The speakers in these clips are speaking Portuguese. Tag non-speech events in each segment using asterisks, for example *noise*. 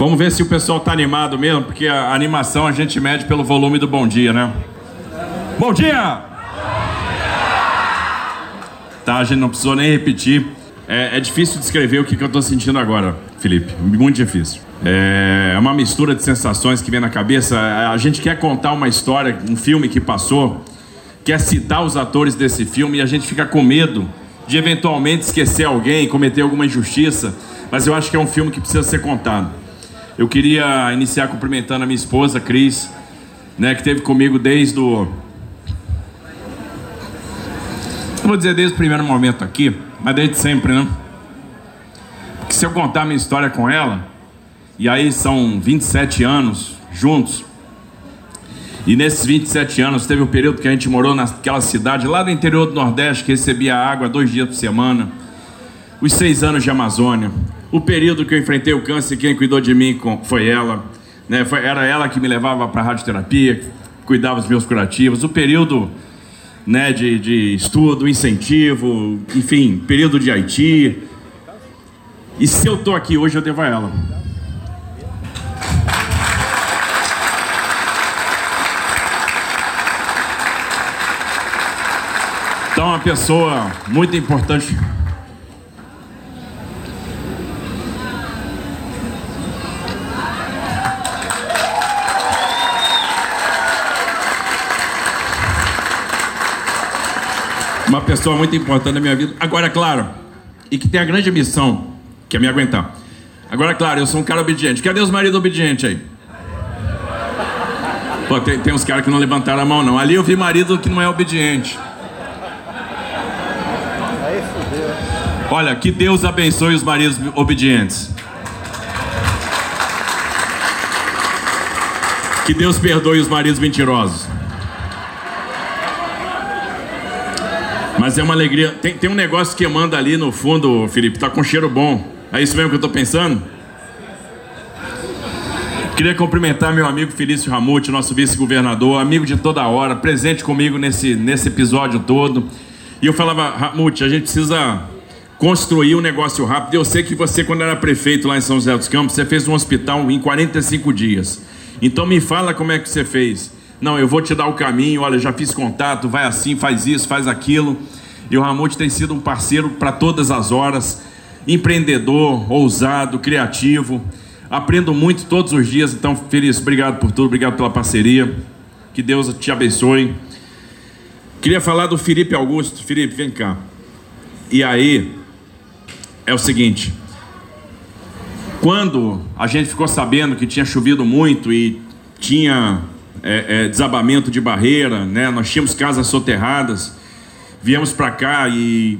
Vamos ver se o pessoal está animado mesmo, porque a animação a gente mede pelo volume do bom dia, né? Bom dia! Tá, a gente não precisou nem repetir. É, é difícil descrever o que, que eu estou sentindo agora, Felipe. Muito difícil. É uma mistura de sensações que vem na cabeça. A gente quer contar uma história, um filme que passou, quer citar os atores desse filme e a gente fica com medo de eventualmente esquecer alguém, cometer alguma injustiça. Mas eu acho que é um filme que precisa ser contado. Eu queria iniciar cumprimentando a minha esposa, Cris, né, que esteve comigo desde o. Vou dizer desde o primeiro momento aqui, mas desde sempre, né? Porque se eu contar minha história com ela, e aí são 27 anos juntos. E nesses 27 anos teve um período que a gente morou naquela cidade lá do interior do Nordeste que recebia água dois dias por semana. Os seis anos de Amazônia. O período que eu enfrentei o câncer, quem cuidou de mim foi ela. Né? Foi, era ela que me levava para radioterapia, cuidava dos meus curativos. O período né, de, de estudo, incentivo, enfim, período de Haiti. E se eu estou aqui hoje, eu devo a ela. Então, uma pessoa muito importante. Uma pessoa muito importante na minha vida. Agora, claro, e que tem a grande missão, que é me aguentar. Agora, claro, eu sou um cara obediente. Cadê os maridos obedientes aí? Pô, tem, tem uns caras que não levantaram a mão, não. Ali eu vi marido que não é obediente. Olha, que Deus abençoe os maridos obedientes. Que Deus perdoe os maridos mentirosos. Mas é uma alegria. Tem, tem um negócio queimando ali no fundo, Felipe. Tá com cheiro bom. É isso mesmo que eu tô pensando? Queria cumprimentar meu amigo Felício Ramute, nosso vice-governador, amigo de toda hora, presente comigo nesse, nesse episódio todo. E eu falava, Ramute, a gente precisa construir um negócio rápido. Eu sei que você, quando era prefeito lá em São José dos Campos, você fez um hospital em 45 dias. Então me fala como é que você fez. Não, eu vou te dar o caminho, olha, já fiz contato, vai assim, faz isso, faz aquilo. E o Ramute tem sido um parceiro para todas as horas, empreendedor, ousado, criativo. Aprendo muito todos os dias, então, feliz, obrigado por tudo, obrigado pela parceria. Que Deus te abençoe. Queria falar do Felipe Augusto. Felipe, vem cá. E aí, é o seguinte: quando a gente ficou sabendo que tinha chovido muito e tinha é, é, desabamento de barreira, né? nós tínhamos casas soterradas, viemos para cá e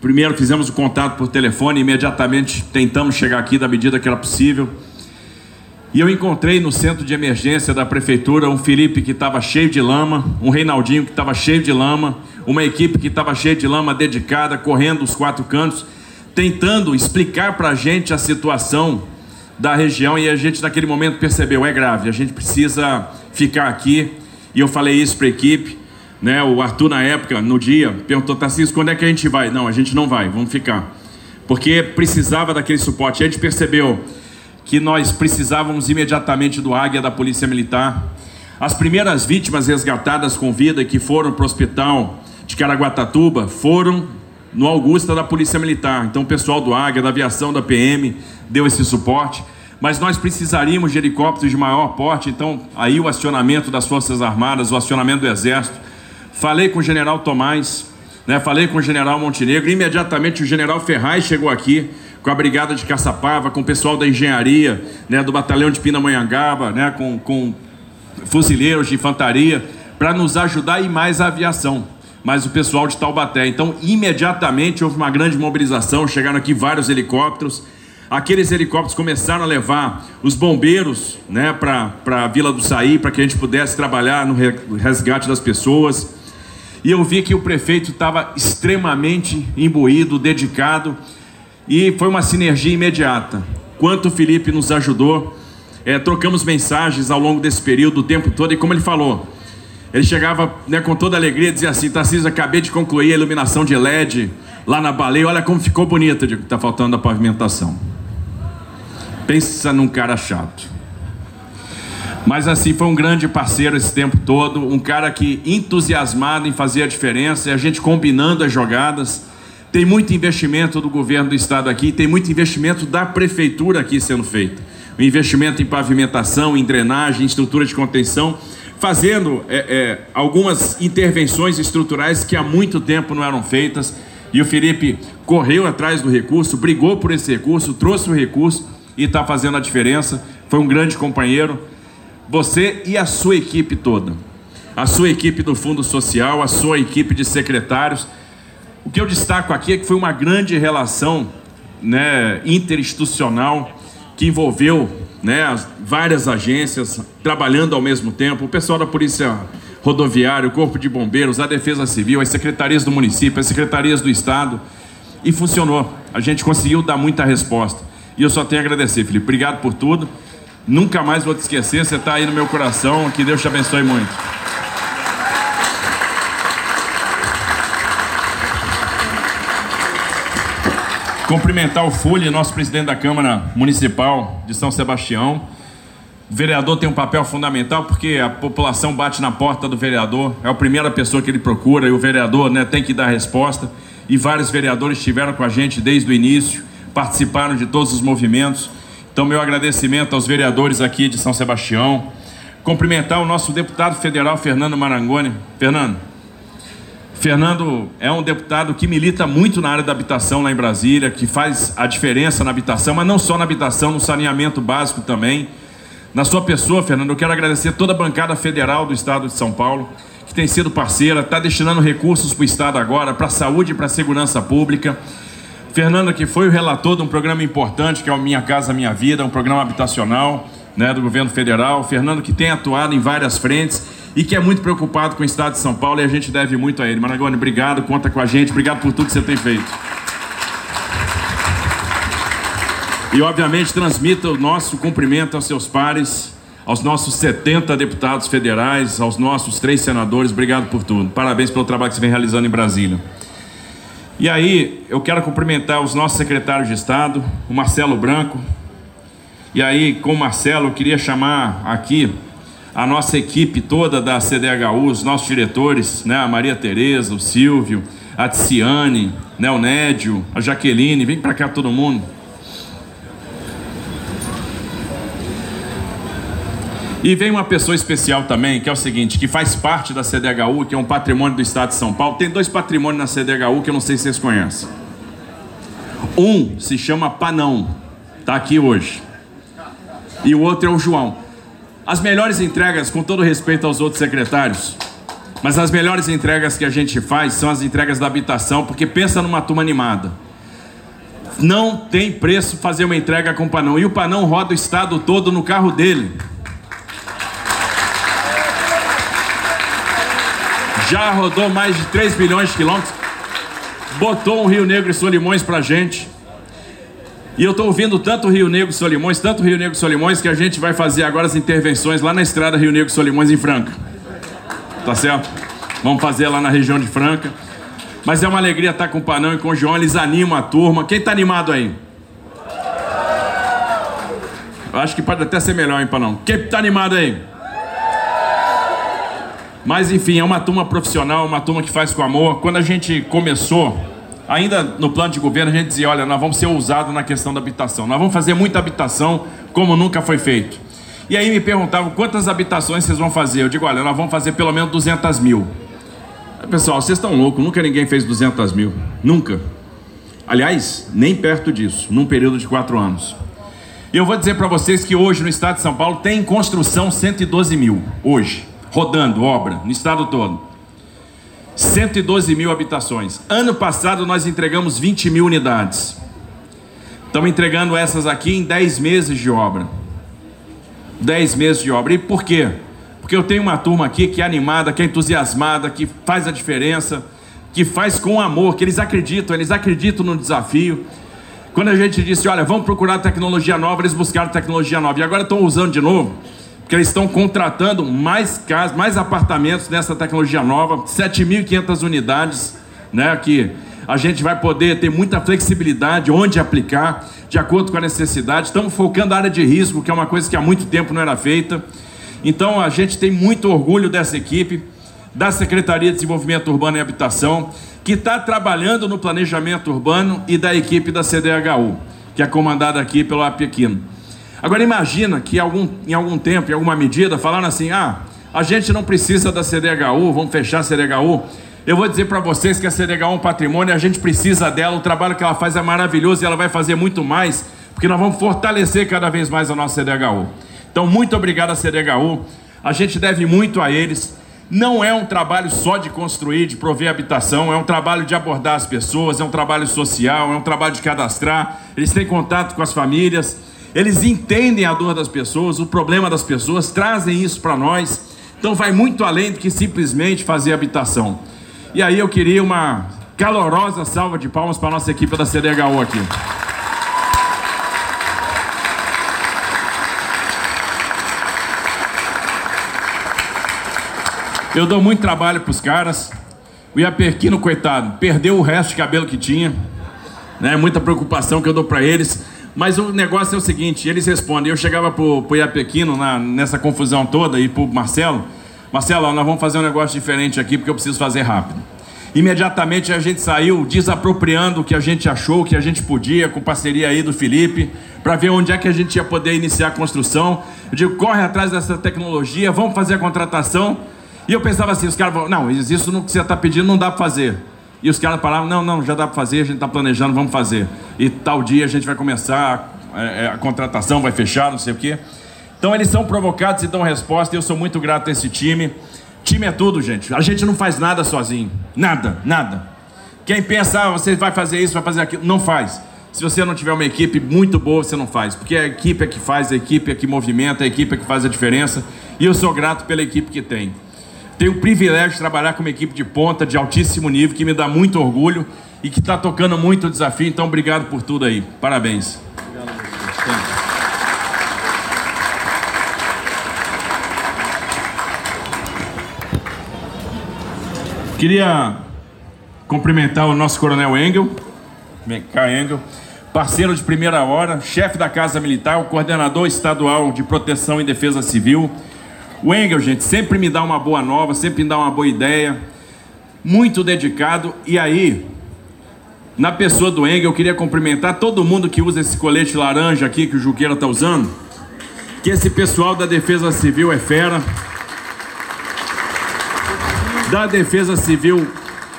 primeiro fizemos o contato por telefone, imediatamente tentamos chegar aqui da medida que era possível. E eu encontrei no centro de emergência da prefeitura um Felipe que estava cheio de lama, um Reinaldinho que estava cheio de lama, uma equipe que estava cheia de lama dedicada, correndo os quatro cantos tentando explicar para a gente a situação da região e a gente naquele momento percebeu é grave, a gente precisa ficar aqui. E eu falei isso para a equipe, né? O Arthur na época, no dia, perguntou Tarcísio, quando é que a gente vai? Não, a gente não vai, vamos ficar. Porque precisava daquele suporte. A gente percebeu que nós precisávamos imediatamente do Águia da Polícia Militar. As primeiras vítimas resgatadas com vida que foram para o hospital de Caraguatatuba foram no Augusta da Polícia Militar. Então o pessoal do Águia, da aviação, da PM deu esse suporte. Mas nós precisaríamos de helicópteros de maior porte, então aí o acionamento das Forças Armadas, o acionamento do Exército. Falei com o General Tomás, né, falei com o General Montenegro, imediatamente o General Ferraz chegou aqui com a Brigada de Caçapava, com o pessoal da Engenharia, né, do Batalhão de Pindamonhangaba, né, com, com fuzileiros de infantaria, para nos ajudar e mais a aviação mas o pessoal de Taubaté. Então, imediatamente houve uma grande mobilização, chegaram aqui vários helicópteros. Aqueles helicópteros começaram a levar os bombeiros né, para a Vila do Saí, para que a gente pudesse trabalhar no resgate das pessoas. E eu vi que o prefeito estava extremamente imbuído, dedicado, e foi uma sinergia imediata. Quanto o Felipe nos ajudou, é, trocamos mensagens ao longo desse período, o tempo todo, e como ele falou, ele chegava né, com toda alegria e dizia assim: Tarcísio, acabei de concluir a iluminação de LED lá na baleia, olha como ficou bonita. Está faltando a pavimentação. Pensa num cara chato. Mas assim, foi um grande parceiro esse tempo todo, um cara que entusiasmado em fazer a diferença, e a gente combinando as jogadas. Tem muito investimento do governo do estado aqui, tem muito investimento da prefeitura aqui sendo feito. O investimento em pavimentação, em drenagem, em estrutura de contenção, fazendo é, é, algumas intervenções estruturais que há muito tempo não eram feitas. E o Felipe correu atrás do recurso, brigou por esse recurso, trouxe o recurso e está fazendo a diferença. Foi um grande companheiro você e a sua equipe toda. A sua equipe do Fundo Social, a sua equipe de secretários. O que eu destaco aqui é que foi uma grande relação né, interinstitucional que envolveu né, várias agências trabalhando ao mesmo tempo, o pessoal da Polícia Rodoviária, o Corpo de Bombeiros, a Defesa Civil, as secretarias do município, as secretarias do Estado, e funcionou. A gente conseguiu dar muita resposta. E eu só tenho a agradecer, Felipe. Obrigado por tudo. Nunca mais vou te esquecer, você está aí no meu coração. Que Deus te abençoe muito. Cumprimentar o Fully, nosso presidente da Câmara Municipal de São Sebastião. O vereador tem um papel fundamental porque a população bate na porta do vereador, é a primeira pessoa que ele procura e o vereador né, tem que dar resposta. E vários vereadores estiveram com a gente desde o início, participaram de todos os movimentos. Então, meu agradecimento aos vereadores aqui de São Sebastião. Cumprimentar o nosso deputado federal Fernando Marangoni. Fernando, Fernando é um deputado que milita muito na área da habitação lá em Brasília, que faz a diferença na habitação, mas não só na habitação, no saneamento básico também. Na sua pessoa, Fernando, eu quero agradecer toda a bancada federal do Estado de São Paulo, que tem sido parceira, está destinando recursos para o Estado agora, para a saúde e para a segurança pública. Fernando, que foi o relator de um programa importante, que é o Minha Casa Minha Vida, um programa habitacional né, do governo federal. Fernando, que tem atuado em várias frentes e que é muito preocupado com o estado de São Paulo e a gente deve muito a ele. Maragoni, obrigado, conta com a gente, obrigado por tudo que você tem feito. E, obviamente, transmita o nosso cumprimento aos seus pares, aos nossos 70 deputados federais, aos nossos três senadores. Obrigado por tudo. Parabéns pelo trabalho que você vem realizando em Brasília. E aí, eu quero cumprimentar os nossos secretários de Estado, o Marcelo Branco. E aí, com o Marcelo, eu queria chamar aqui a nossa equipe toda da CDHU, os nossos diretores, né, a Maria Tereza, o Silvio, a Tiziane, né, o Nédio, a Jaqueline, vem para cá todo mundo. E vem uma pessoa especial também, que é o seguinte, que faz parte da CDHU, que é um patrimônio do Estado de São Paulo. Tem dois patrimônios na CDHU que eu não sei se vocês conhecem. Um se chama Panão, está aqui hoje. E o outro é o João. As melhores entregas, com todo respeito aos outros secretários, mas as melhores entregas que a gente faz são as entregas da habitação, porque pensa numa turma animada. Não tem preço fazer uma entrega com o Panão. E o Panão roda o estado todo no carro dele. Já rodou mais de 3 milhões de quilômetros, botou um Rio Negro e Solimões pra gente. E eu estou ouvindo tanto Rio Negro e Solimões, tanto Rio Negro e Solimões, que a gente vai fazer agora as intervenções lá na estrada Rio Negro e Solimões em Franca. Tá certo? Vamos fazer lá na região de Franca. Mas é uma alegria estar com o Panão e com o João, eles animam a turma. Quem está animado aí? Eu acho que pode até ser melhor, hein, Panão? Quem está animado aí? Mas enfim, é uma turma profissional, uma turma que faz com amor. Quando a gente começou, ainda no plano de governo, a gente dizia: olha, nós vamos ser ousados na questão da habitação, nós vamos fazer muita habitação como nunca foi feito. E aí me perguntavam quantas habitações vocês vão fazer. Eu digo: olha, nós vamos fazer pelo menos 200 mil. Pessoal, vocês estão loucos, nunca ninguém fez 200 mil. Nunca. Aliás, nem perto disso, num período de quatro anos. E eu vou dizer para vocês que hoje no estado de São Paulo tem em construção 112 mil. Hoje rodando obra no estado todo. 112 mil habitações. Ano passado nós entregamos 20 mil unidades. Estamos entregando essas aqui em 10 meses de obra. 10 meses de obra. E por quê? Porque eu tenho uma turma aqui que é animada, que é entusiasmada, que faz a diferença, que faz com amor, que eles acreditam, eles acreditam no desafio. Quando a gente disse, olha, vamos procurar tecnologia nova, eles buscaram tecnologia nova e agora estão usando de novo que eles estão contratando mais casas, mais apartamentos nessa tecnologia nova, 7.500 unidades, né, que a gente vai poder ter muita flexibilidade onde aplicar. de acordo com a necessidade. Estamos focando a área de risco, que é uma coisa que há muito tempo não era feita. Então a gente tem muito orgulho dessa equipe, da Secretaria de Desenvolvimento Urbano e Habitação, que está trabalhando no planejamento urbano e da equipe da CDHU, que é comandada aqui pelo Apequino. Agora imagina que algum, em algum tempo, em alguma medida, falaram assim: ah, a gente não precisa da CDHU, vamos fechar a CDHU. Eu vou dizer para vocês que a CDHU é um patrimônio, a gente precisa dela, o trabalho que ela faz é maravilhoso e ela vai fazer muito mais, porque nós vamos fortalecer cada vez mais a nossa CDHU. Então, muito obrigado à CDHU, a gente deve muito a eles. Não é um trabalho só de construir, de prover habitação, é um trabalho de abordar as pessoas, é um trabalho social, é um trabalho de cadastrar. Eles têm contato com as famílias, eles entendem a dor das pessoas, o problema das pessoas, trazem isso para nós. Então, vai muito além do que simplesmente fazer habitação. E aí eu queria uma calorosa salva de palmas para a nossa equipe da CDHU aqui. Eu dou muito trabalho para os caras. O Iaperquino, coitado, perdeu o resto de cabelo que tinha. Né? Muita preocupação que eu dou para eles. Mas o negócio é o seguinte, eles respondem. Eu chegava para o Iapequino na, nessa confusão toda e para o Marcelo. Marcelo, nós vamos fazer um negócio diferente aqui porque eu preciso fazer rápido. Imediatamente a gente saiu desapropriando o que a gente achou que a gente podia, com parceria aí do Felipe, para ver onde é que a gente ia poder iniciar a construção. Eu digo, corre atrás dessa tecnologia, vamos fazer a contratação. E eu pensava assim, os caras falavam, não, isso no que você está pedindo não dá para fazer. E os caras falavam, não, não, já dá para fazer, a gente está planejando, vamos fazer. E tal dia a gente vai começar, a, é, é, a contratação vai fechar, não sei o quê. Então eles são provocados e dão resposta. E eu sou muito grato a esse time. Time é tudo, gente. A gente não faz nada sozinho. Nada, nada. Quem pensa, ah, você vai fazer isso, vai fazer aquilo, não faz. Se você não tiver uma equipe muito boa, você não faz. Porque a equipe é que faz, a equipe é que movimenta, a equipe é que faz a diferença. E eu sou grato pela equipe que tem. Tenho o privilégio de trabalhar com uma equipe de ponta, de altíssimo nível, que me dá muito orgulho e que está tocando muito o desafio. Então, obrigado por tudo aí. Parabéns. Obrigado, Queria cumprimentar o nosso coronel Engel, cá Engel, parceiro de primeira hora, chefe da Casa Militar, coordenador estadual de proteção e defesa civil. O Engel, gente, sempre me dá uma boa nova, sempre me dá uma boa ideia, muito dedicado. E aí, na pessoa do Engel, eu queria cumprimentar todo mundo que usa esse colete laranja aqui que o Juqueira está usando, que esse pessoal da Defesa Civil é fera da Defesa Civil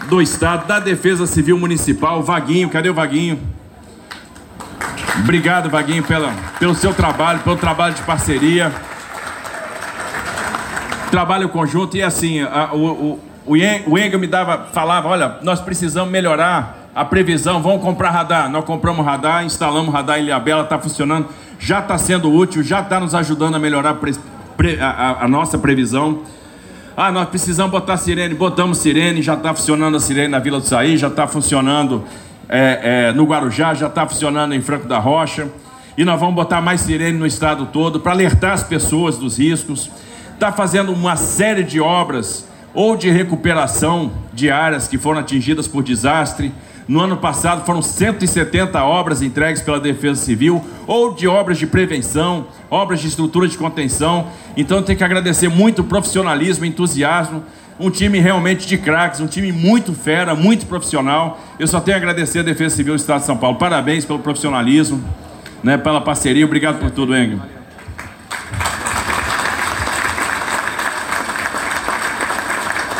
do Estado, da Defesa Civil Municipal, Vaguinho, cadê o Vaguinho? Obrigado, Vaguinho, pela, pelo seu trabalho, pelo trabalho de parceria. Trabalho conjunto e assim, a, o, o, o me dava, falava, olha, nós precisamos melhorar a previsão, vamos comprar radar. Nós compramos radar, instalamos radar em Ilhabela, está funcionando, já está sendo útil, já está nos ajudando a melhorar a, a, a nossa previsão. Ah, nós precisamos botar sirene, botamos sirene, já está funcionando a sirene na Vila do Saí, já está funcionando é, é, no Guarujá, já está funcionando em Franco da Rocha. E nós vamos botar mais sirene no estado todo para alertar as pessoas dos riscos. Está fazendo uma série de obras ou de recuperação de áreas que foram atingidas por desastre no ano passado foram 170 obras entregues pela Defesa Civil, ou de obras de prevenção, obras de estrutura de contenção. Então tem que agradecer muito o profissionalismo, entusiasmo, um time realmente de craques, um time muito fera, muito profissional. Eu só tenho a agradecer a Defesa Civil do Estado de São Paulo. Parabéns pelo profissionalismo, né, pela parceria. Obrigado por tudo, Engel.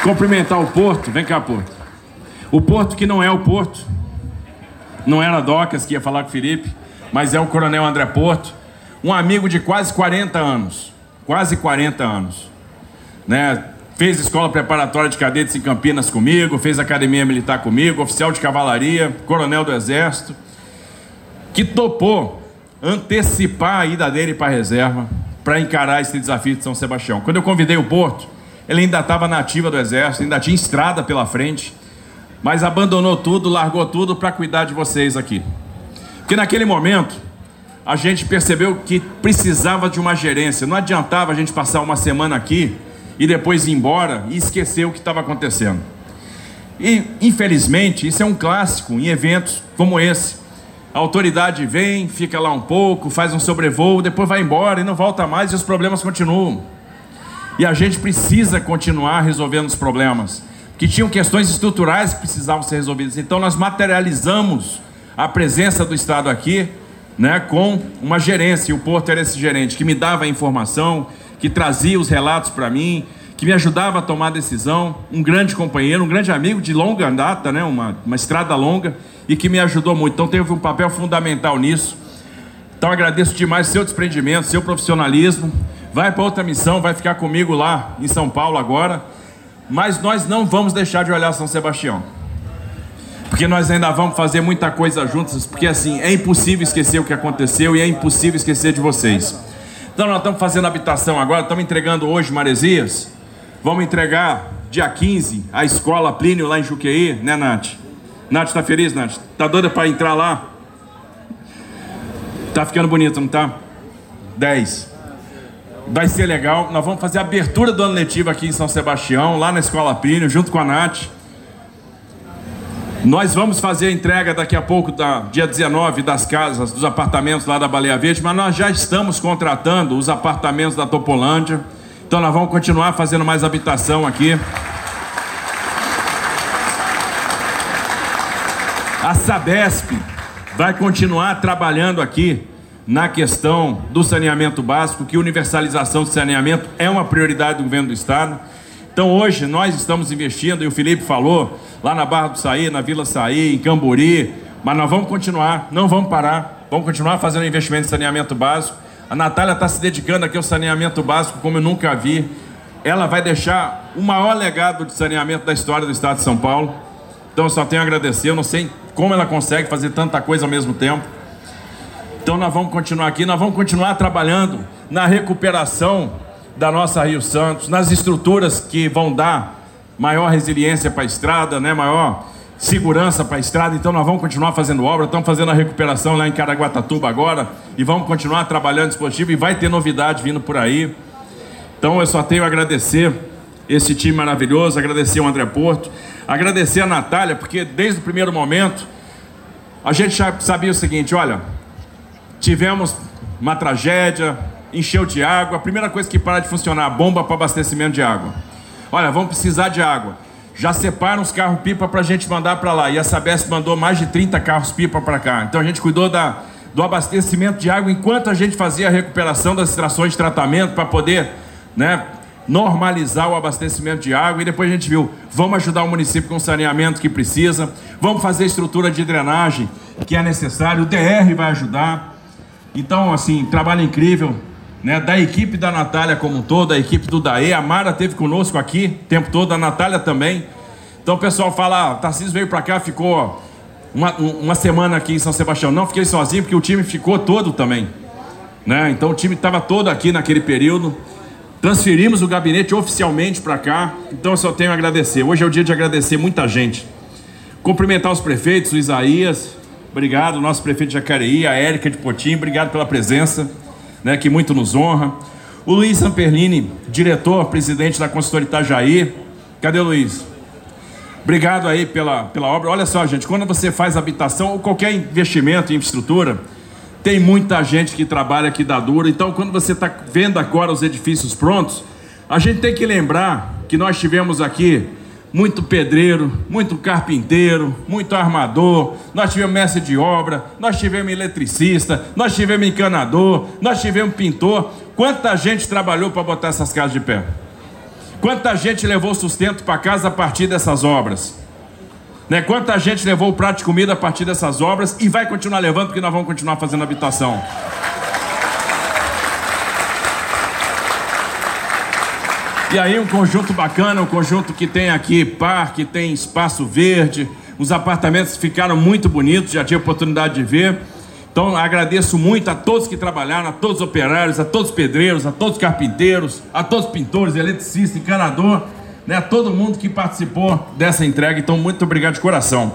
Cumprimentar o Porto. Vem cá, Porto. O Porto que não é o Porto, não era Docas que ia falar com o Felipe, mas é o Coronel André Porto, um amigo de quase 40 anos, quase 40 anos, né? Fez escola preparatória de cadetes em Campinas comigo, fez academia militar comigo, oficial de cavalaria, coronel do exército, que topou antecipar a ida dele para a reserva para encarar esse desafio de São Sebastião. Quando eu convidei o Porto, ele ainda estava na ativa do exército, ainda tinha estrada pela frente mas abandonou tudo, largou tudo para cuidar de vocês aqui. Porque naquele momento a gente percebeu que precisava de uma gerência. Não adiantava a gente passar uma semana aqui e depois ir embora e esquecer o que estava acontecendo. E infelizmente isso é um clássico em eventos como esse. A autoridade vem, fica lá um pouco, faz um sobrevoo, depois vai embora e não volta mais e os problemas continuam. E a gente precisa continuar resolvendo os problemas, que tinham questões estruturais que precisavam ser resolvidas. Então nós materializamos a presença do Estado aqui, né, com uma gerência. E o Porto era esse gerente que me dava a informação, que trazia os relatos para mim, que me ajudava a tomar decisão, um grande companheiro, um grande amigo de longa data, né, uma, uma estrada longa, e que me ajudou muito. Então teve um papel fundamental nisso. Então agradeço demais seu desprendimento, seu profissionalismo. Vai para outra missão, vai ficar comigo lá em São Paulo agora. Mas nós não vamos deixar de olhar São Sebastião. Porque nós ainda vamos fazer muita coisa juntos, porque assim, é impossível esquecer o que aconteceu e é impossível esquecer de vocês. Então nós estamos fazendo habitação agora, estamos entregando hoje Maresias, Vamos entregar dia 15 a escola Plínio lá em Juqueí, né, Nath? Nath, tá feliz, Nath? Tá doida para entrar lá? Tá ficando bonito, não tá? 10. Vai ser legal. Nós vamos fazer a abertura do ano letivo aqui em São Sebastião, lá na escola Plínio, junto com a Nath. Nós vamos fazer a entrega daqui a pouco, da, dia 19, das casas, dos apartamentos lá da Baleia Verde, mas nós já estamos contratando os apartamentos da Topolândia. Então nós vamos continuar fazendo mais habitação aqui. A Sabesp vai continuar trabalhando aqui na questão do saneamento básico, que universalização de saneamento é uma prioridade do governo do estado. Então hoje nós estamos investindo, e o Felipe falou, lá na Barra do Saí, na Vila Saí, em Cambori, mas nós vamos continuar, não vamos parar, vamos continuar fazendo investimento em saneamento básico. A Natália está se dedicando aqui ao saneamento básico como eu nunca vi. Ela vai deixar o maior legado de saneamento da história do estado de São Paulo. Então eu só tenho a agradecer. Eu não sei como ela consegue fazer tanta coisa ao mesmo tempo. Então nós vamos continuar aqui, nós vamos continuar trabalhando na recuperação da nossa Rio Santos, nas estruturas que vão dar maior resiliência para a estrada, né, maior segurança para a estrada, então nós vamos continuar fazendo obra, estamos fazendo a recuperação lá em Caraguatatuba agora e vamos continuar trabalhando dispositivo e vai ter novidade vindo por aí. Então eu só tenho a agradecer esse time maravilhoso, agradecer o André Porto, agradecer a Natália, porque desde o primeiro momento a gente já sabia o seguinte, olha, tivemos uma tragédia, encheu de água, a primeira coisa que para de funcionar, a bomba para abastecimento de água. Olha, vamos precisar de água já separam os carros-pipa para a gente mandar para lá. E a Sabesp mandou mais de 30 carros-pipa para cá. Então a gente cuidou da, do abastecimento de água enquanto a gente fazia a recuperação das extrações de tratamento para poder né, normalizar o abastecimento de água. E depois a gente viu, vamos ajudar o município com o saneamento que precisa, vamos fazer a estrutura de drenagem que é necessário, o DR vai ajudar. Então, assim, trabalho incrível né, da equipe da Natália como um todo, da equipe do Daê. A Mara teve conosco aqui o tempo todo, a Natália também. Então o pessoal fala, ah, Tarcísio veio para cá, ficou uma, uma semana aqui em São Sebastião. Não fiquei sozinho, porque o time ficou todo também. Né? Então o time estava todo aqui naquele período. Transferimos o gabinete oficialmente para cá. Então eu só tenho a agradecer. Hoje é o dia de agradecer muita gente. Cumprimentar os prefeitos, o Isaías, obrigado, nosso prefeito de Jacareí, a Érica de Potim, obrigado pela presença né, que muito nos honra. O Luiz Samperlini, diretor, presidente da consultoria Itajaí. Cadê o Luiz? Obrigado aí pela, pela obra. Olha só, gente, quando você faz habitação ou qualquer investimento em infraestrutura, tem muita gente que trabalha aqui da dura. Então, quando você está vendo agora os edifícios prontos, a gente tem que lembrar que nós tivemos aqui muito pedreiro, muito carpinteiro, muito armador, nós tivemos mestre de obra, nós tivemos eletricista, nós tivemos encanador, nós tivemos pintor. Quanta gente trabalhou para botar essas casas de pé? Quanta gente levou sustento para casa a partir dessas obras? Né? Quanta gente levou o prato de comida a partir dessas obras e vai continuar levando porque nós vamos continuar fazendo habitação. E aí um conjunto bacana, um conjunto que tem aqui parque, tem espaço verde, os apartamentos ficaram muito bonitos, já tive oportunidade de ver. Então agradeço muito a todos que trabalharam, a todos os operários, a todos os pedreiros, a todos os carpinteiros, a todos os pintores, eletricistas, encanador, né, a todo mundo que participou dessa entrega. Então muito obrigado de coração.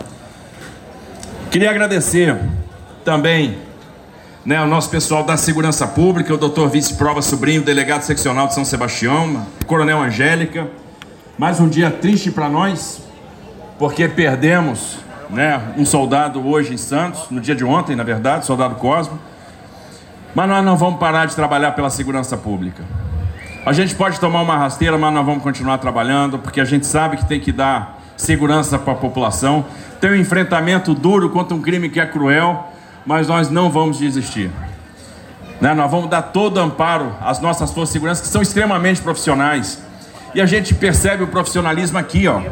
Queria agradecer também né, o nosso pessoal da Segurança Pública, o doutor Vice Prova Sobrinho, delegado seccional de São Sebastião, Coronel Angélica. Mais um dia triste para nós, porque perdemos né, um soldado hoje em Santos, no dia de ontem, na verdade, soldado Cosmo. Mas nós não vamos parar de trabalhar pela segurança pública. A gente pode tomar uma rasteira, mas nós vamos continuar trabalhando, porque a gente sabe que tem que dar segurança para a população. Tem um enfrentamento duro contra um crime que é cruel, mas nós não vamos desistir. Né? Nós vamos dar todo amparo às nossas forças de segurança, que são extremamente profissionais. E a gente percebe o profissionalismo aqui, ó.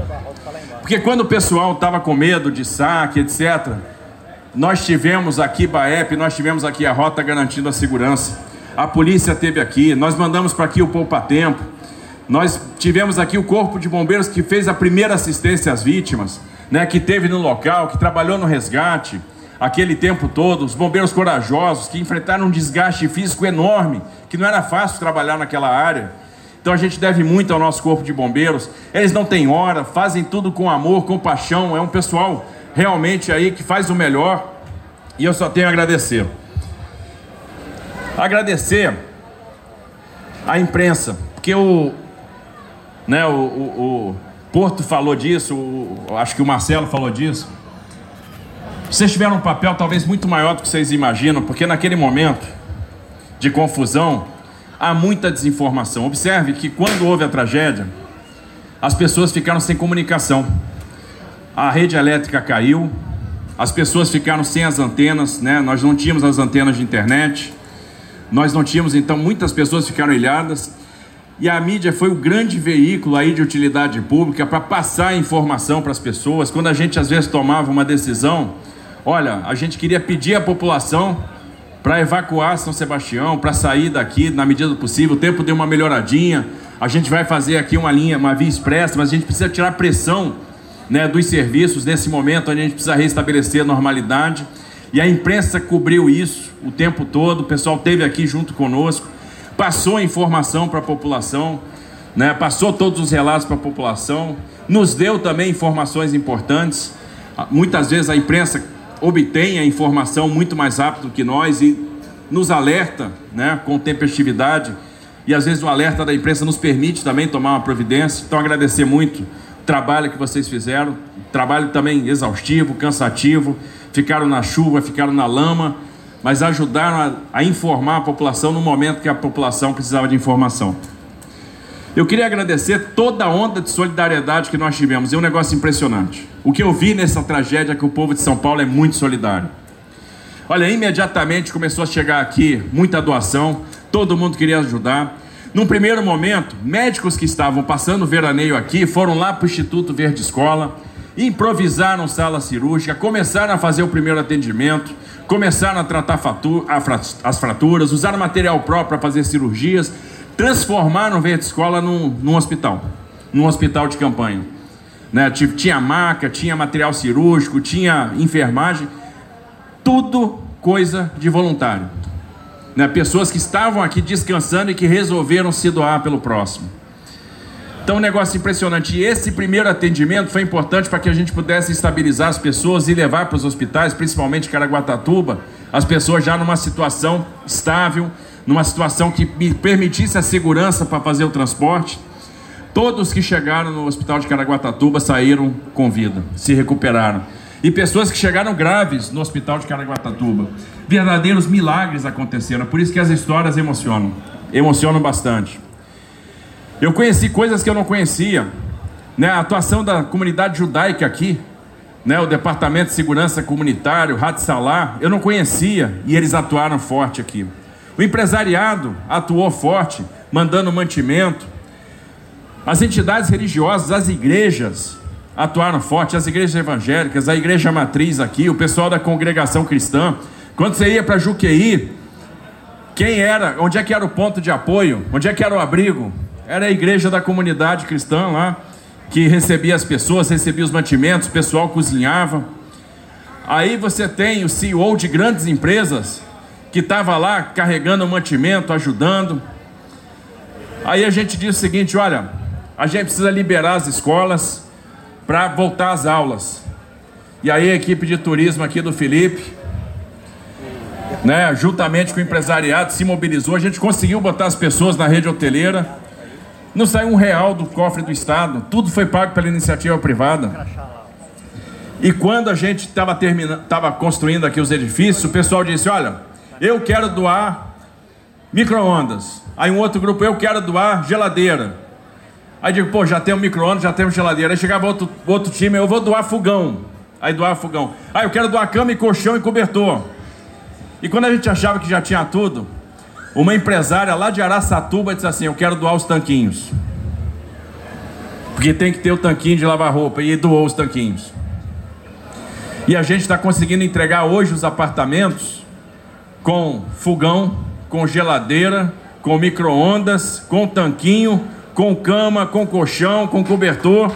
Porque quando o pessoal estava com medo de saque, etc., nós tivemos aqui BAEP, nós tivemos aqui a rota garantindo a segurança. A polícia teve aqui, nós mandamos para aqui o Poupa Tempo. Nós tivemos aqui o Corpo de Bombeiros que fez a primeira assistência às vítimas, né, que teve no local, que trabalhou no resgate aquele tempo todo, os bombeiros corajosos que enfrentaram um desgaste físico enorme, que não era fácil trabalhar naquela área. Então a gente deve muito ao nosso corpo de bombeiros. Eles não têm hora, fazem tudo com amor, com paixão. É um pessoal realmente aí que faz o melhor. E eu só tenho a agradecer. Agradecer a imprensa, porque o, né, o, o, o Porto falou disso, o, acho que o Marcelo falou disso. Vocês tiveram um papel talvez muito maior do que vocês imaginam, porque naquele momento de confusão há muita desinformação. Observe que quando houve a tragédia, as pessoas ficaram sem comunicação. A rede elétrica caiu, as pessoas ficaram sem as antenas, né? Nós não tínhamos as antenas de internet. Nós não tínhamos, então muitas pessoas ficaram ilhadas. E a mídia foi o grande veículo aí de utilidade pública para passar informação para as pessoas. Quando a gente às vezes tomava uma decisão, Olha, a gente queria pedir à população para evacuar São Sebastião, para sair daqui na medida do possível. O tempo deu uma melhoradinha. A gente vai fazer aqui uma linha, uma via expressa, mas a gente precisa tirar pressão né, dos serviços nesse momento, onde a gente precisa restabelecer a normalidade. E a imprensa cobriu isso o tempo todo. O pessoal esteve aqui junto conosco, passou a informação para a população, né, passou todos os relatos para a população, nos deu também informações importantes. Muitas vezes a imprensa obtém a informação muito mais rápido que nós e nos alerta né, com tempestividade. E às vezes o alerta da imprensa nos permite também tomar uma providência. Então, agradecer muito o trabalho que vocês fizeram. Trabalho também exaustivo, cansativo. Ficaram na chuva, ficaram na lama, mas ajudaram a, a informar a população no momento que a população precisava de informação. Eu queria agradecer toda a onda de solidariedade que nós tivemos. É um negócio impressionante. O que eu vi nessa tragédia é que o povo de São Paulo é muito solidário. Olha, imediatamente começou a chegar aqui muita doação, todo mundo queria ajudar. Num primeiro momento, médicos que estavam passando veraneio aqui foram lá para o Instituto Verde Escola, improvisaram sala cirúrgica, começaram a fazer o primeiro atendimento, começaram a tratar as fraturas, usaram material próprio para fazer cirurgias transformaram Verde Escola num, num hospital, num hospital de campanha. Né? Tinha maca, tinha material cirúrgico, tinha enfermagem, tudo coisa de voluntário. Né? Pessoas que estavam aqui descansando e que resolveram se doar pelo próximo. Então, um negócio impressionante. E esse primeiro atendimento foi importante para que a gente pudesse estabilizar as pessoas e levar para os hospitais, principalmente Caraguatatuba, as pessoas já numa situação estável, numa situação que me permitisse a segurança para fazer o transporte. Todos que chegaram no hospital de Caraguatatuba saíram com vida, se recuperaram. E pessoas que chegaram graves no hospital de Caraguatatuba. Verdadeiros milagres aconteceram, por isso que as histórias emocionam, emocionam bastante. Eu conheci coisas que eu não conhecia, né? A atuação da comunidade judaica aqui, né? O departamento de segurança comunitário, Hatzalah, eu não conhecia e eles atuaram forte aqui. O empresariado atuou forte, mandando mantimento. As entidades religiosas, as igrejas atuaram forte, as igrejas evangélicas, a igreja matriz aqui, o pessoal da congregação cristã. Quando você ia para Juqueí, quem era, onde é que era o ponto de apoio? Onde é que era o abrigo? Era a igreja da comunidade cristã lá, que recebia as pessoas, recebia os mantimentos, o pessoal cozinhava. Aí você tem o CEO de grandes empresas, que estava lá carregando o mantimento, ajudando. Aí a gente disse o seguinte: olha, a gente precisa liberar as escolas para voltar às aulas. E aí a equipe de turismo aqui do Felipe, né, juntamente com o empresariado, se mobilizou. A gente conseguiu botar as pessoas na rede hoteleira. Não saiu um real do cofre do Estado. Tudo foi pago pela iniciativa privada. E quando a gente estava construindo aqui os edifícios, o pessoal disse: Olha, eu quero doar micro-ondas. Aí um outro grupo, eu quero doar geladeira. Aí digo, pô, já tem um micro-ondas, já temos geladeira. Aí chegava outro, outro time, eu vou doar fogão. Aí doar fogão. Aí eu quero doar cama e colchão e cobertor. E quando a gente achava que já tinha tudo, uma empresária lá de Araçatuba disse assim: Eu quero doar os tanquinhos. Porque tem que ter o tanquinho de lavar roupa. E doou os tanquinhos. E a gente está conseguindo entregar hoje os apartamentos com fogão, com geladeira, com micro-ondas, com tanquinho, com cama, com colchão, com cobertor.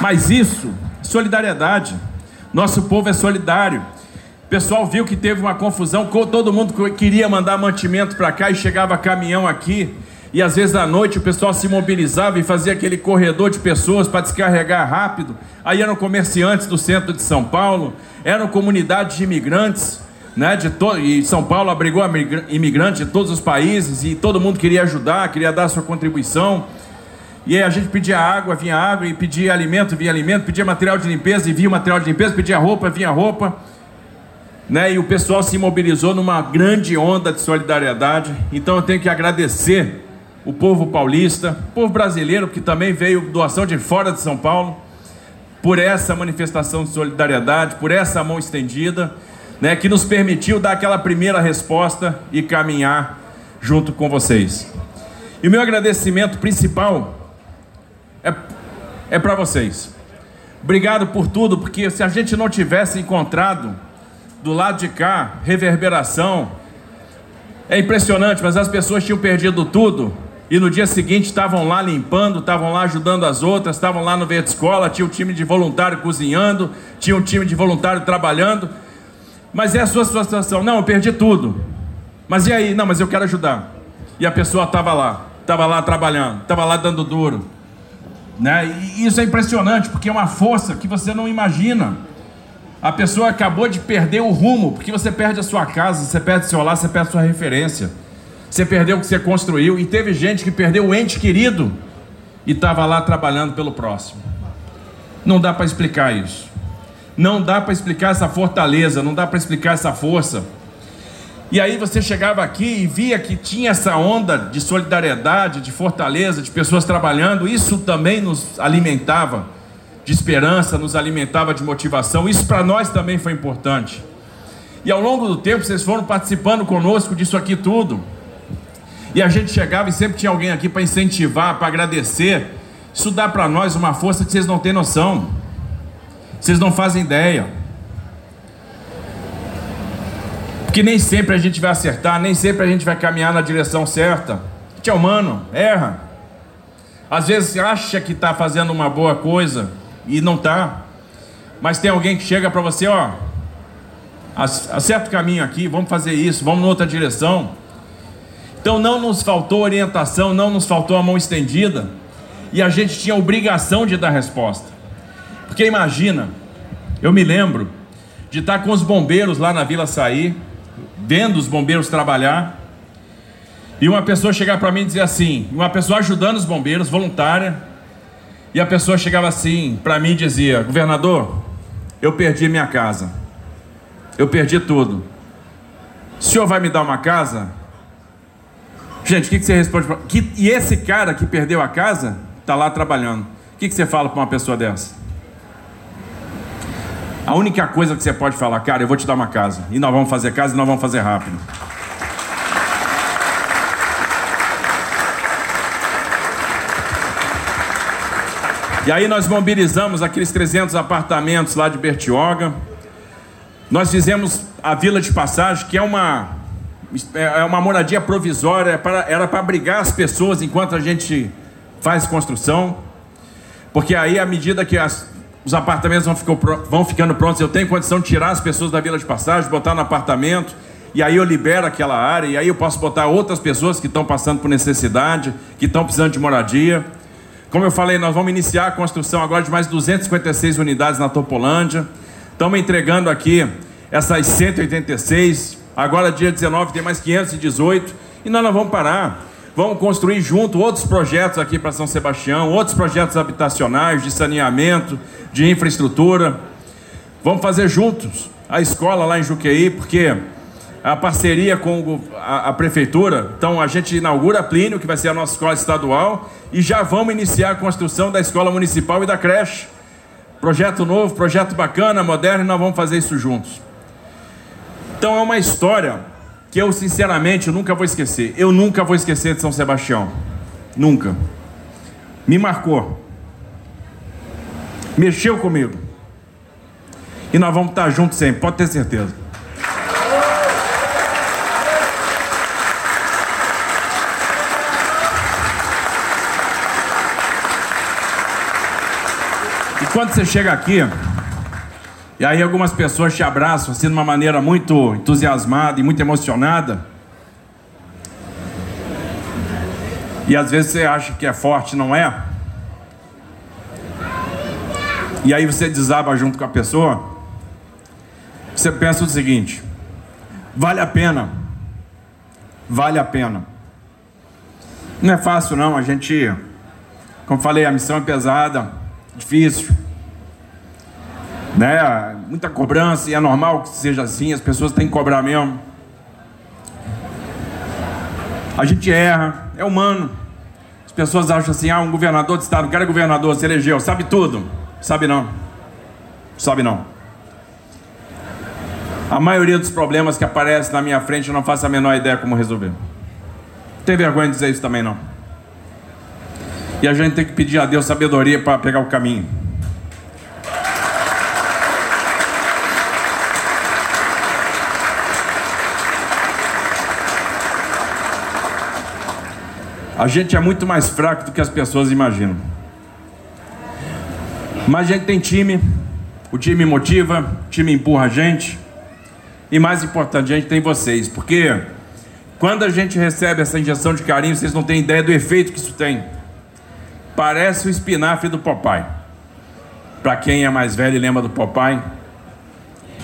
Mas isso, solidariedade. Nosso povo é solidário. O pessoal viu que teve uma confusão, todo mundo queria mandar mantimento para cá e chegava caminhão aqui. E às vezes à noite o pessoal se mobilizava e fazia aquele corredor de pessoas para descarregar rápido. Aí eram comerciantes do centro de São Paulo, eram comunidades de imigrantes, né? De. E São Paulo abrigou imigrantes de todos os países e todo mundo queria ajudar, queria dar sua contribuição. E aí a gente pedia água, vinha água, e pedia alimento, vinha alimento, pedia material de limpeza e vinha material de limpeza, pedia roupa, vinha roupa. Né? E o pessoal se mobilizou numa grande onda de solidariedade. Então eu tenho que agradecer o povo paulista, o povo brasileiro, que também veio doação de fora de São Paulo, por essa manifestação de solidariedade, por essa mão estendida, né, que nos permitiu dar aquela primeira resposta e caminhar junto com vocês. E o meu agradecimento principal é, é para vocês. Obrigado por tudo, porque se a gente não tivesse encontrado do lado de cá reverberação, é impressionante, mas as pessoas tinham perdido tudo e no dia seguinte estavam lá limpando, estavam lá ajudando as outras, estavam lá no Verde Escola, tinha um time de voluntário cozinhando, tinha um time de voluntário trabalhando. Mas é a sua situação. Não, eu perdi tudo. Mas e aí? Não, mas eu quero ajudar. E a pessoa estava lá, estava lá trabalhando, estava lá dando duro. Né? E isso é impressionante, porque é uma força que você não imagina. A pessoa acabou de perder o rumo, porque você perde a sua casa, você perde seu lar, você perde a sua referência. Você perdeu o que você construiu. E teve gente que perdeu o ente querido e estava lá trabalhando pelo próximo. Não dá para explicar isso. Não dá para explicar essa fortaleza, não dá para explicar essa força. E aí você chegava aqui e via que tinha essa onda de solidariedade, de fortaleza, de pessoas trabalhando. Isso também nos alimentava de esperança, nos alimentava de motivação. Isso para nós também foi importante. E ao longo do tempo vocês foram participando conosco disso aqui tudo. E a gente chegava e sempre tinha alguém aqui para incentivar, para agradecer. Isso dá para nós uma força que vocês não têm noção. Vocês não fazem ideia. Porque nem sempre a gente vai acertar, nem sempre a gente vai caminhar na direção certa. A gente é humano, erra. Às vezes acha que está fazendo uma boa coisa e não está. Mas tem alguém que chega para você, ó, acerta o caminho aqui, vamos fazer isso, vamos em outra direção. Então não nos faltou orientação, não nos faltou a mão estendida, e a gente tinha obrigação de dar resposta. Porque imagina, eu me lembro de estar com os bombeiros lá na Vila Sair, vendo os bombeiros trabalhar, e uma pessoa chegar para mim e dizer assim, uma pessoa ajudando os bombeiros, voluntária, e a pessoa chegava assim para mim e dizia: Governador, eu perdi minha casa, eu perdi tudo. O senhor vai me dar uma casa? Gente, o que, que você responde? Que, e esse cara que perdeu a casa está lá trabalhando. O que, que você fala para uma pessoa dessa? A única coisa que você pode falar, cara, eu vou te dar uma casa. E nós vamos fazer casa e nós vamos fazer rápido. E aí nós mobilizamos aqueles 300 apartamentos lá de Bertioga. Nós fizemos a Vila de Passagem, que é uma, é uma moradia provisória, era para abrigar as pessoas enquanto a gente faz construção. Porque aí, à medida que as, os apartamentos vão, ficou, vão ficando prontos, eu tenho condição de tirar as pessoas da vila de passagem, botar no apartamento, e aí eu libero aquela área, e aí eu posso botar outras pessoas que estão passando por necessidade, que estão precisando de moradia. Como eu falei, nós vamos iniciar a construção agora de mais 256 unidades na Topolândia. Estamos entregando aqui essas 186 Agora, dia 19, tem mais 518. E nós não vamos parar. Vamos construir junto outros projetos aqui para São Sebastião, outros projetos habitacionais, de saneamento, de infraestrutura. Vamos fazer juntos a escola lá em Juqueí, porque a parceria com a, a, prefeitura. Então a gente inaugura a Plínio, que vai ser a nossa escola estadual, e já vamos iniciar a construção da escola municipal e da creche. Projeto novo, projeto bacana, moderno, e nós vamos fazer isso juntos. Então é uma história que eu sinceramente nunca vou esquecer. Eu nunca vou esquecer de São Sebastião. Nunca. Me marcou. Mexeu comigo. E nós vamos estar juntos sempre, pode ter certeza. E quando você chega aqui, e aí algumas pessoas te abraçam assim de uma maneira muito entusiasmada e muito emocionada. E às vezes você acha que é forte, não é? E aí você desaba junto com a pessoa. Você pensa o seguinte: vale a pena. Vale a pena. Não é fácil não, a gente, como falei, a missão é pesada, difícil né? Muita cobrança e é normal que seja assim, as pessoas têm que cobrar mesmo. A gente erra, é humano. As pessoas acham assim: ah, um governador de estado, o é governador, se elegeu, sabe tudo. Sabe não. Sabe não. A maioria dos problemas que aparecem na minha frente eu não faço a menor ideia como resolver. Não tem vergonha de dizer isso também não. E a gente tem que pedir a Deus sabedoria para pegar o caminho. A gente é muito mais fraco do que as pessoas imaginam. Mas a gente tem time, o time motiva, o time empurra a gente. E mais importante, a gente tem vocês, porque quando a gente recebe essa injeção de carinho, vocês não têm ideia do efeito que isso tem. Parece o espinafre do papai. Para quem é mais velho e lembra do papai,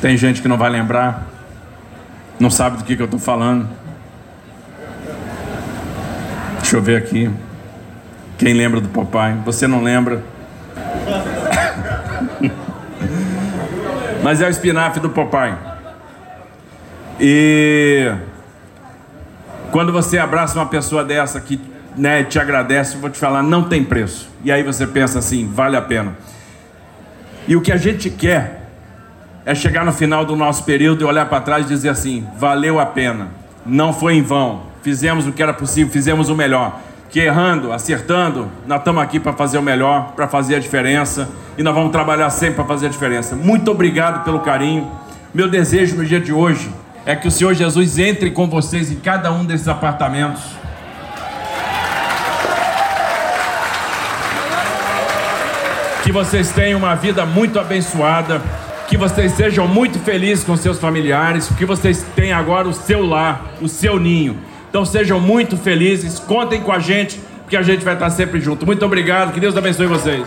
tem gente que não vai lembrar, não sabe do que, que eu estou falando. Deixa eu ver aqui. Quem lembra do papai? Você não lembra? *laughs* Mas é o espinafre do papai. E quando você abraça uma pessoa dessa que né, te agradece, vou te falar, não tem preço. E aí você pensa assim, vale a pena. E o que a gente quer é chegar no final do nosso período e olhar para trás e dizer assim: valeu a pena, não foi em vão, fizemos o que era possível, fizemos o melhor. Que errando, acertando, nós estamos aqui para fazer o melhor, para fazer a diferença e nós vamos trabalhar sempre para fazer a diferença. Muito obrigado pelo carinho. Meu desejo no dia de hoje é que o Senhor Jesus entre com vocês em cada um desses apartamentos. Que vocês tenham uma vida muito abençoada que vocês sejam muito felizes com seus familiares, que vocês tenham agora o seu lar, o seu ninho. Então sejam muito felizes, contem com a gente, porque a gente vai estar sempre junto. Muito obrigado, que Deus abençoe vocês.